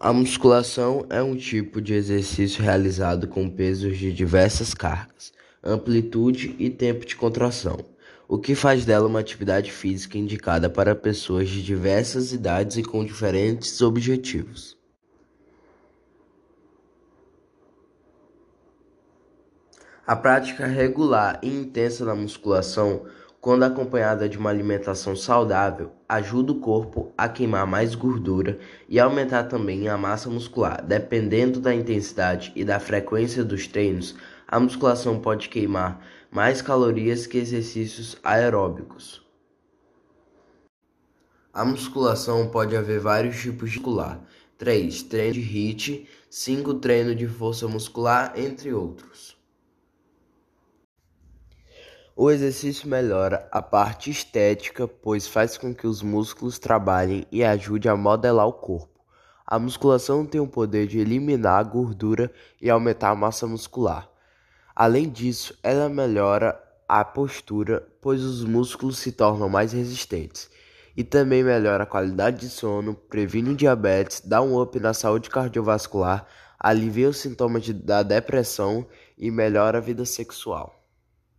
A musculação é um tipo de exercício realizado com pesos de diversas cargas, amplitude e tempo de contração, o que faz dela uma atividade física indicada para pessoas de diversas idades e com diferentes objetivos. A prática regular e intensa da musculação quando acompanhada de uma alimentação saudável, ajuda o corpo a queimar mais gordura e aumentar também a massa muscular. Dependendo da intensidade e da frequência dos treinos, a musculação pode queimar mais calorias que exercícios aeróbicos. A musculação pode haver vários tipos de muscular: 3. Treino de HIIT, 5. Treino de força muscular, entre outros. O exercício melhora a parte estética, pois faz com que os músculos trabalhem e ajude a modelar o corpo. A musculação tem o poder de eliminar a gordura e aumentar a massa muscular. Além disso, ela melhora a postura, pois os músculos se tornam mais resistentes. E também melhora a qualidade de sono, previne o diabetes, dá um up na saúde cardiovascular, alivia os sintomas da depressão e melhora a vida sexual.